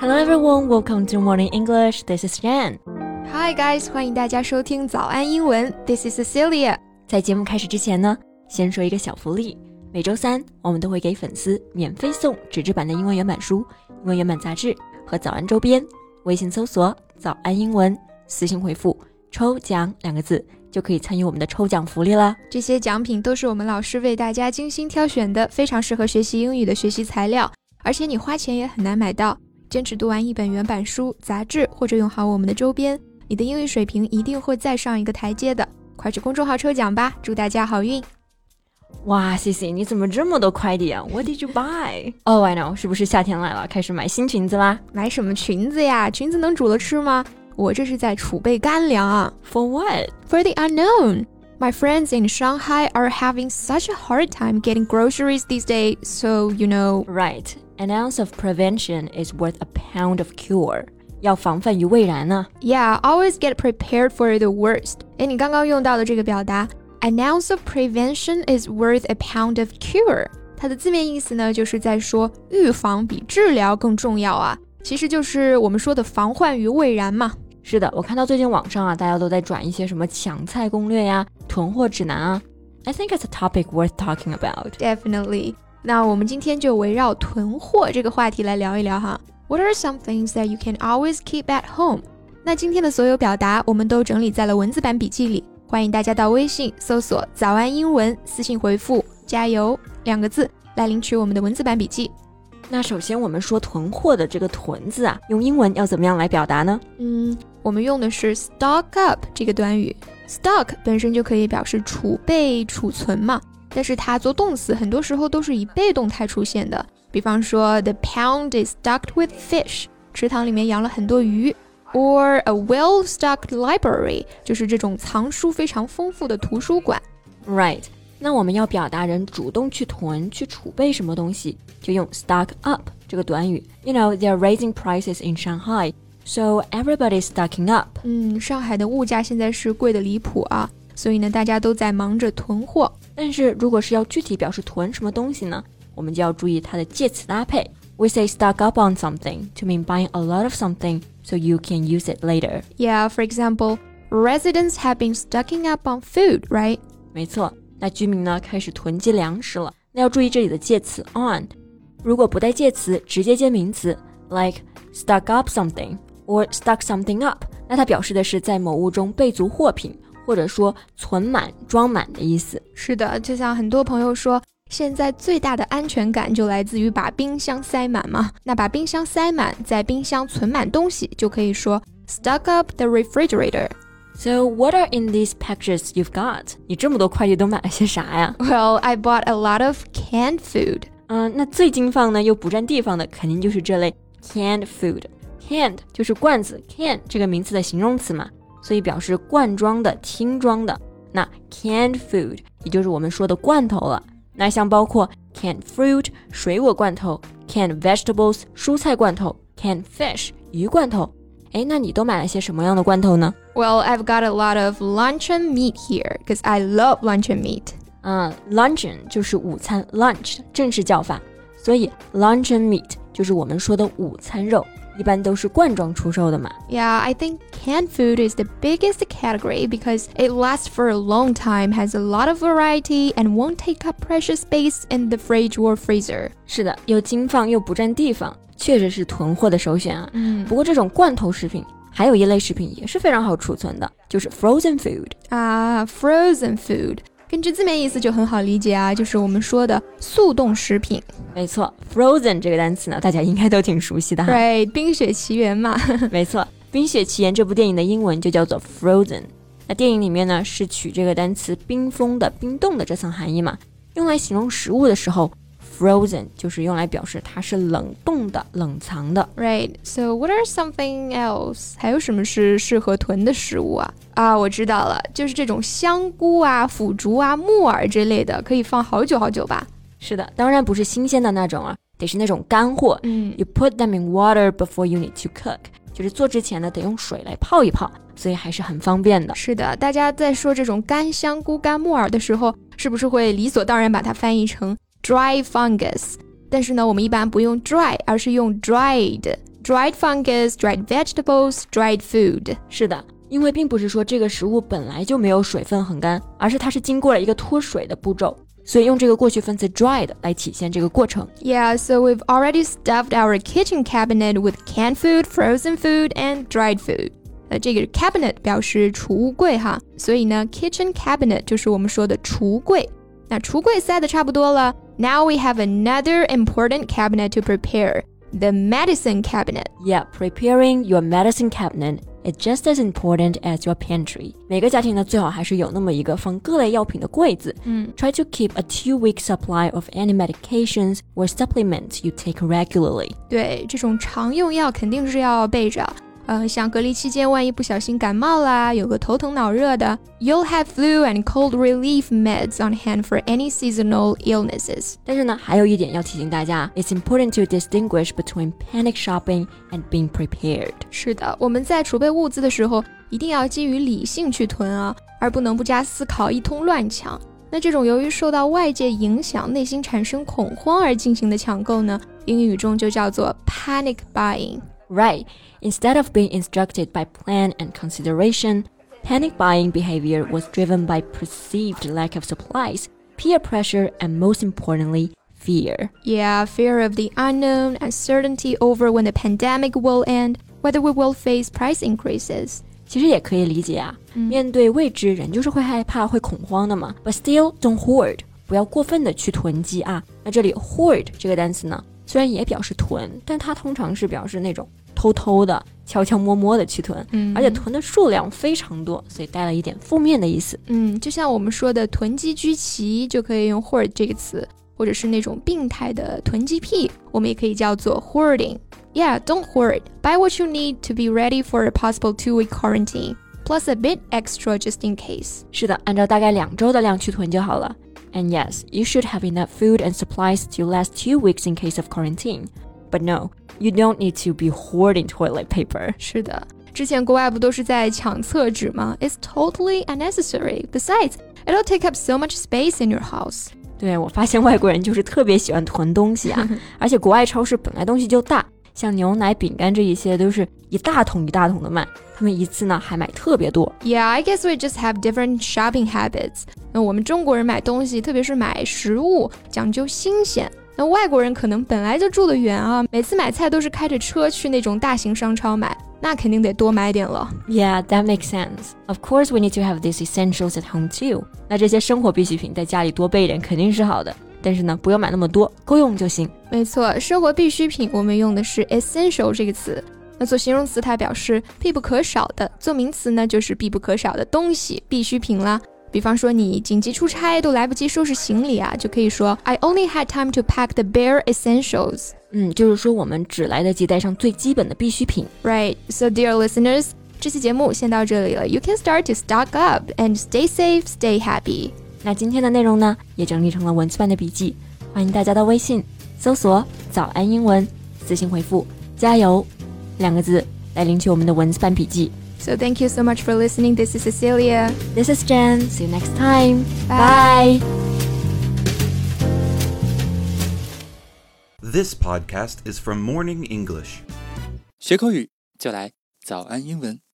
Hello everyone, welcome to Morning English. This is Jan. Hi guys，欢迎大家收听早安英文。This is Cecilia。在节目开始之前呢，先说一个小福利。每周三，我们都会给粉丝免费送纸质版的英文原版书、英文原版杂志和早安周边。微信搜索“早安英文”，私信回复“抽奖”两个字，就可以参与我们的抽奖福利啦。这些奖品都是我们老师为大家精心挑选的，非常适合学习英语的学习材料，而且你花钱也很难买到。坚持读完一本原版书、杂志，或者用好我们的周边。你的英语水平一定会再上一个台阶的，快去公众号抽奖吧！祝大家好运！哇，C C，你怎么这么多快递啊？What did you buy? Oh, I know，是不是夏天来了，开始买新裙子啦？买什么裙子呀？裙子能煮了吃吗？我这是在储备干粮啊。For what? For the unknown. My friends in Shanghai are having such a hard time getting groceries these days, so you know. Right. An ounce of prevention is worth a pound of cure. 要防范于未然呢。Yeah, always get prepared for the worst. 哎，你刚刚用到的这个表达，an ounce of prevention is worth a pound of cure。它的字面意思呢，就是在说预防比治疗更重要啊。其实就是我们说的防患于未然嘛。 是的，我看到最近网上啊，大家都在转一些什么抢菜攻略呀、囤货指南啊。I think it's a topic worth talking about. Definitely. 那我们今天就围绕囤货这个话题来聊一聊哈。What are some things that you can always keep at home？那今天的所有表达我们都整理在了文字版笔记里，欢迎大家到微信搜索“早安英文”，私信回复“加油”两个字来领取我们的文字版笔记。那首先我们说囤货的这个“囤”字啊，用英文要怎么样来表达呢？嗯，我们用的是 stock up 这个短语，stock 本身就可以表示储备、储存嘛，但是它做动词很多时候都是以被动态出现的。比方说，The pound is stocked with fish，池塘里面养了很多鱼；or a well-stocked library，就是这种藏书非常丰富的图书馆。Right，那我们要表达人主动去囤、去储备什么东西，就用 stock up 这个短语。You know they are raising prices in Shanghai, so everybody is stocking up。嗯，上海的物价现在是贵的离谱啊，所以呢，大家都在忙着囤货。但是如果是要具体表示囤什么东西呢？我们就要注意它的介词搭配。We say stock up on something to mean buying a lot of something so you can use it later. Yeah, for example, residents have been stocking up on food, right? 没错，那居民呢开始囤积粮食了。那要注意这里的介词 on，如果不带介词，直接接名词，like stock up something or stock something up，那它表示的是在某物中备足货品，或者说存满、装满的意思。是的，就像很多朋友说。现在最大的安全感就来自于把冰箱塞满嘛。那把冰箱塞满，在冰箱存满东西，就可以说 stock up the refrigerator. So what are in these packages you've got? 你这么多快递都买了些啥呀？Well, I bought a lot of canned food. 嗯，那最经放呢又不占地方的，肯定就是这类 canned food. Canned 就是罐子，can 这个名词的形容词嘛，所以表示罐装的、听装的。那 canned food 也就是我们说的罐头了。那像包括 canned fruit 水果罐头，canned vegetables 蔬菜罐头，canned fish 鱼罐头。哎，那你都买了些什么样的罐头呢？Well, I've got a lot of luncheon meat here because I love luncheon meat. 嗯，luncheon 就是午餐，lunch 正式叫法，所以 luncheon meat 就是我们说的午餐肉。一般都是罐装出售的嘛。Yeah, I think canned food is the biggest category because it lasts for a long time, has a lot of variety, and won't take up precious space in the fridge or freezer. 是的，又经放又不占地方，确实是囤货的首选啊。嗯，不过这种罐头食品还有一类食品也是非常好储存的，就是 frozen food 啊，frozen food。 根据字面意思就很好理解啊，就是我们说的速冻食品。没错，frozen 这个单词呢，大家应该都挺熟悉的哈。对，《冰雪奇缘》嘛。没错，《冰雪奇缘》这部电影的英文就叫做 Frozen。那电影里面呢，是取这个单词“冰封的”“冰冻的”这层含义嘛，用来形容食物的时候。Frozen 就是用来表示它是冷冻的、冷藏的。Right. So what are something else? 还有什么是适合囤的食物啊？啊，我知道了，就是这种香菇啊、腐竹啊、木耳之类的，可以放好久好久吧？是的，当然不是新鲜的那种啊，得是那种干货。嗯，You put them in water before you need to cook，就是做之前呢得用水来泡一泡，所以还是很方便的。是的，大家在说这种干香菇、干木耳的时候，是不是会理所当然把它翻译成？dry fungus。但是呢，我们一般不用 dry，而是用 dried。dried fungus, dried vegetables, dried food。是的，因为并不是说这个食物本来就没有水分很干，而是它是经过了一个脱水的步骤。所以用这个过去分词 dried 来体现这个过程。Yeah, so we've already stuffed our kitchen cabinet with canned food, frozen food, and dried food. 呃，这个 cabinet 表示储物柜哈，所以呢，kitchen cabinet 就是我们说的橱柜。那橱柜塞的差不多了 ，Now we have another important cabinet to prepare, the medicine cabinet. Yeah, preparing your medicine cabinet is just as important as your pantry. 每个家庭呢，最好还是有那么一个放各类药品的柜子。嗯，Try to keep a two-week supply of any medications or supplements you take regularly. 对，这种常用药肯定是要备着。 呃，像隔离期间，万一不小心感冒啦，有个头疼脑热的，you'll have flu and cold relief meds on hand for any seasonal illnesses。但是呢，还有一点要提醒大家，it's important to distinguish between panic shopping and being prepared。是的，我们在储备物资的时候，一定要基于理性去囤啊，而不能不加思考，一通乱抢。那这种由于受到外界影响，内心产生恐慌而进行的抢购呢，英语中就叫做 panic buying。Right. Instead of being instructed by plan and consideration, panic buying behavior was driven by perceived lack of supplies, peer pressure, and most importantly, fear. Yeah, fear of the unknown, uncertainty over when the pandemic will end, whether we will face price increases. 其实也可以理解啊，面对未知，人就是会害怕、会恐慌的嘛。But still, don't hoard，不要过分的去囤积啊。那这里 hoard 这个单词呢，虽然也表示囤，但它通常是表示那种 偷偷的、悄悄摸摸的去囤，嗯而且囤的数量非常多，所以带了一点负面的意思。嗯，就像我们说的囤积居奇，就可以用 hoard 这个词，或者是那种病态的囤积癖，我们也可以叫做 hoarding。Yeah, don't hoard. Buy what you need to be ready for a possible two-week quarantine, plus a bit extra just in case. 是的，按照大概两周的量去囤就好了。And yes, you should have enough food and supplies to last two weeks in case of quarantine. But no, you don't need to be hoarding toilet paper. 是的，之前国外不都是在抢厕纸吗？It's totally unnecessary. Besides, it'll take up so much space in your house. 对我发现外国人就是特别喜欢囤东西啊，而且国外超市本来东西就大，像牛奶、饼干这一些都是一大桶一大桶的卖，他们一次呢还买特别多。 Yeah, I guess we just have different shopping habits. 那我们中国人买东西，特别是买食物，讲究新鲜。 那外国人可能本来就住得远啊，每次买菜都是开着车去那种大型商超买，那肯定得多买点了。Yeah, that makes sense. Of course, we need to have these essentials at home too. 那这些生活必需品在家里多备一点肯定是好的，但是呢，不要买那么多，够用就行。没错，生活必需品我们用的是 essential 这个词。那做形容词，它表示必不可少的；做名词呢，就是必不可少的东西、必需品啦。比方说，你紧急出差都来不及收拾行李啊，就可以说 I only had time to pack the bare essentials. 嗯，就是说我们只来得及带上最基本的必需品。Right. So, dear listeners, 这期节目先到这里了。You can start to stock up and stay safe, stay happy. 那今天的内容呢，也整理成了文字版的笔记，欢迎大家到微信搜索“早安英文”，私信回复“加油”两个字来领取我们的文字版笔记。So, thank you so much for listening. This is Cecilia. This is Jen. See you next time. Bye. Bye. This podcast is from Morning English. 学口语就来早安英文。